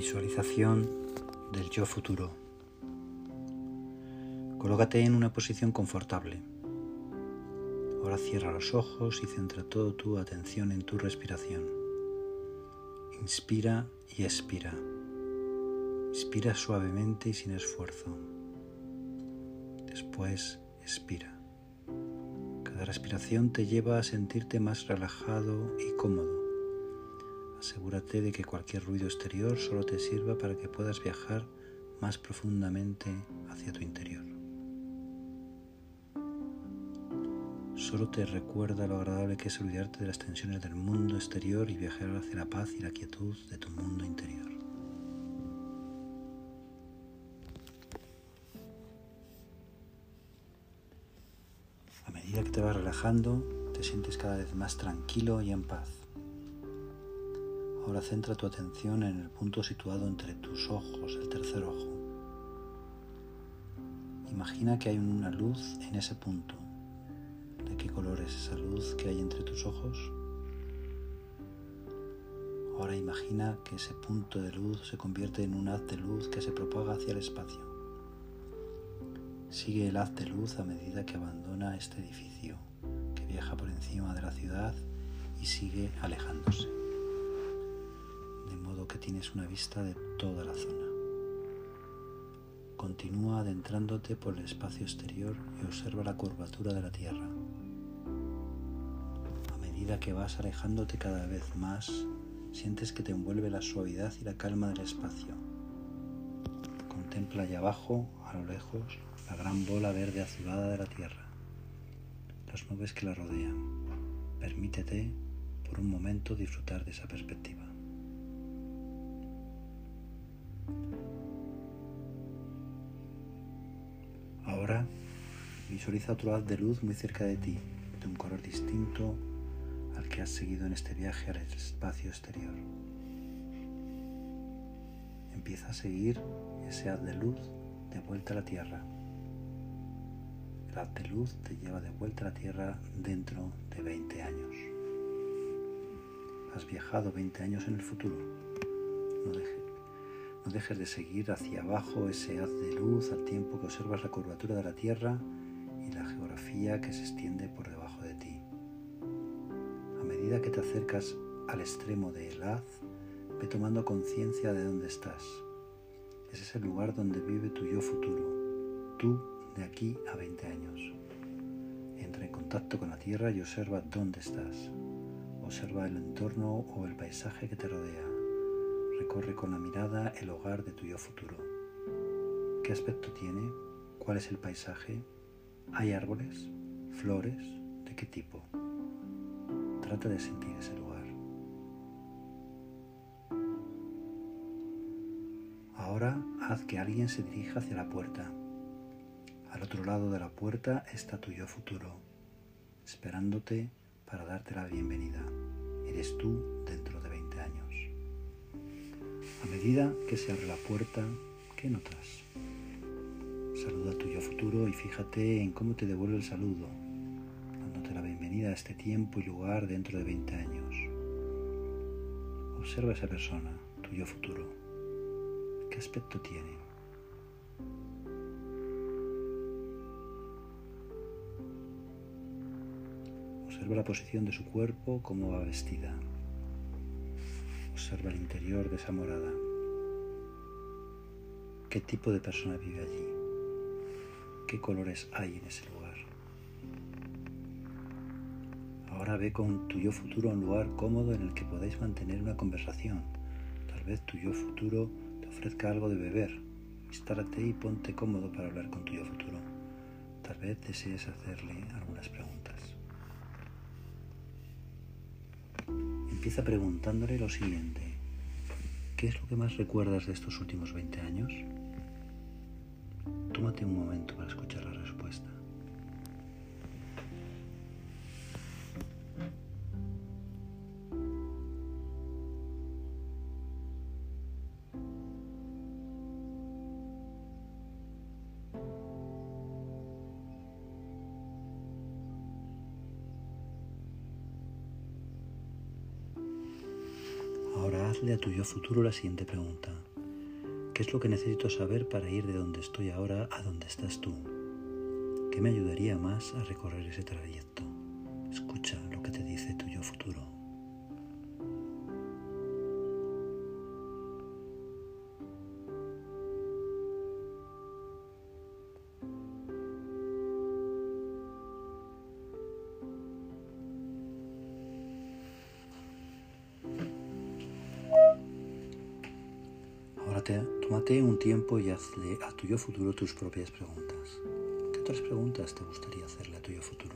Visualización del yo futuro. Colócate en una posición confortable. Ahora cierra los ojos y centra toda tu atención en tu respiración. Inspira y expira. Inspira suavemente y sin esfuerzo. Después expira. Cada respiración te lleva a sentirte más relajado y cómodo. Asegúrate de que cualquier ruido exterior solo te sirva para que puedas viajar más profundamente hacia tu interior. Solo te recuerda lo agradable que es olvidarte de las tensiones del mundo exterior y viajar hacia la paz y la quietud de tu mundo interior. A medida que te vas relajando, te sientes cada vez más tranquilo y en paz. Ahora centra tu atención en el punto situado entre tus ojos, el tercer ojo. Imagina que hay una luz en ese punto. ¿De qué color es esa luz que hay entre tus ojos? Ahora imagina que ese punto de luz se convierte en un haz de luz que se propaga hacia el espacio. Sigue el haz de luz a medida que abandona este edificio, que viaja por encima de la ciudad y sigue alejándose que tienes una vista de toda la zona. Continúa adentrándote por el espacio exterior y observa la curvatura de la Tierra. A medida que vas alejándote cada vez más, sientes que te envuelve la suavidad y la calma del espacio. Contempla allá abajo, a lo lejos, la gran bola verde azulada de la Tierra, las nubes que la rodean. Permítete por un momento disfrutar de esa perspectiva. Ahora visualiza otro haz de luz muy cerca de ti, de un color distinto al que has seguido en este viaje al espacio exterior. Empieza a seguir ese haz de luz de vuelta a la Tierra. El haz de luz te lleva de vuelta a la Tierra dentro de 20 años. Has viajado 20 años en el futuro. No dejes no dejes de seguir hacia abajo ese haz de luz al tiempo que observas la curvatura de la Tierra y la geografía que se extiende por debajo de ti. A medida que te acercas al extremo del haz, ve tomando conciencia de dónde estás. Ese es el lugar donde vive tu yo futuro, tú de aquí a 20 años. Entra en contacto con la Tierra y observa dónde estás. Observa el entorno o el paisaje que te rodea Recorre con la mirada el hogar de tu yo futuro. ¿Qué aspecto tiene? ¿Cuál es el paisaje? ¿Hay árboles? ¿Flores? ¿De qué tipo? Trata de sentir ese lugar. Ahora haz que alguien se dirija hacia la puerta. Al otro lado de la puerta está tu yo futuro, esperándote para darte la bienvenida. Eres tú de medida que se abre la puerta, ¿qué notas? Saluda a tu yo futuro y fíjate en cómo te devuelve el saludo, dándote la bienvenida a este tiempo y lugar dentro de 20 años. Observa a esa persona, tu yo futuro. ¿Qué aspecto tiene? Observa la posición de su cuerpo, cómo va vestida. Observa el interior de esa morada. ¿Qué tipo de persona vive allí? ¿Qué colores hay en ese lugar? Ahora ve con tu yo futuro un lugar cómodo en el que podáis mantener una conversación. Tal vez tu yo futuro te ofrezca algo de beber. Instálate y ponte cómodo para hablar con tu yo futuro. Tal vez desees hacerle algunas preguntas. Empieza preguntándole lo siguiente. ¿Qué es lo que más recuerdas de estos últimos 20 años? Tómate un momento para escuchar la respuesta. Hazle a tu yo futuro la siguiente pregunta. ¿Qué es lo que necesito saber para ir de donde estoy ahora a donde estás tú? ¿Qué me ayudaría más a recorrer ese trayecto? Tómate un tiempo y hazle a tu yo futuro tus propias preguntas. ¿Qué otras preguntas te gustaría hacerle a tu yo futuro?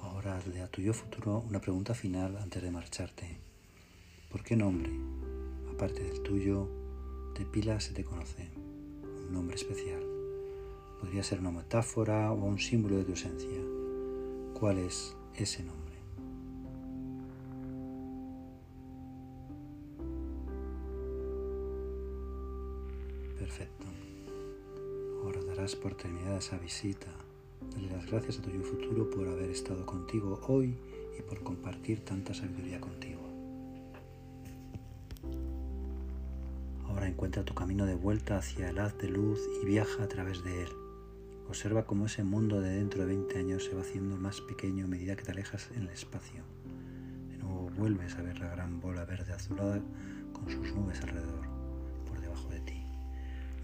Ahora hazle a tu yo futuro una pregunta final antes de marcharte. ¿Por qué nombre, aparte del tuyo, de pila se te conoce? Un nombre especial. Podría ser una metáfora o un símbolo de tu esencia. ¿Cuál es ese nombre? Perfecto. Ahora darás por terminada esa visita. Dale las gracias a tu yo futuro por haber estado contigo hoy y por compartir tanta sabiduría contigo. Encuentra tu camino de vuelta hacia el haz de luz y viaja a través de él. Observa cómo ese mundo de dentro de 20 años se va haciendo más pequeño a medida que te alejas en el espacio. De nuevo vuelves a ver la gran bola verde azulada con sus nubes alrededor, por debajo de ti.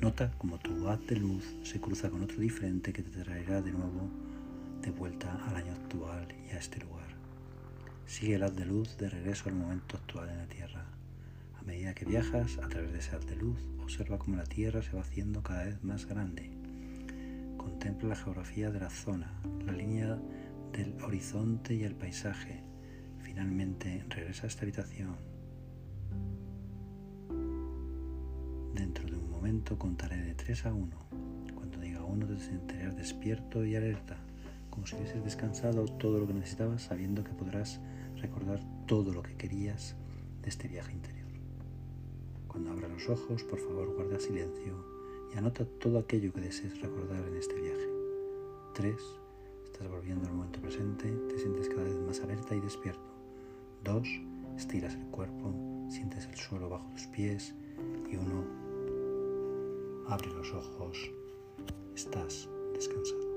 Nota cómo tu haz de luz se cruza con otro diferente que te traerá de nuevo de vuelta al año actual y a este lugar. Sigue el haz de luz de regreso al momento actual en la Tierra. A medida que viajas a través de ese haz de luz, observa cómo la Tierra se va haciendo cada vez más grande. Contempla la geografía de la zona, la línea del horizonte y el paisaje. Finalmente regresa a esta habitación. Dentro de un momento contaré de 3 a 1. Cuando diga 1 te sentirás despierto y alerta, como si hubieses descansado todo lo que necesitabas, sabiendo que podrás recordar todo lo que querías de este viaje interior. Cuando abra los ojos, por favor guarda silencio y anota todo aquello que desees recordar en este viaje. 3. Estás volviendo al momento presente, te sientes cada vez más alerta y despierto. 2. Estiras el cuerpo, sientes el suelo bajo tus pies. Y 1. Abre los ojos, estás descansando.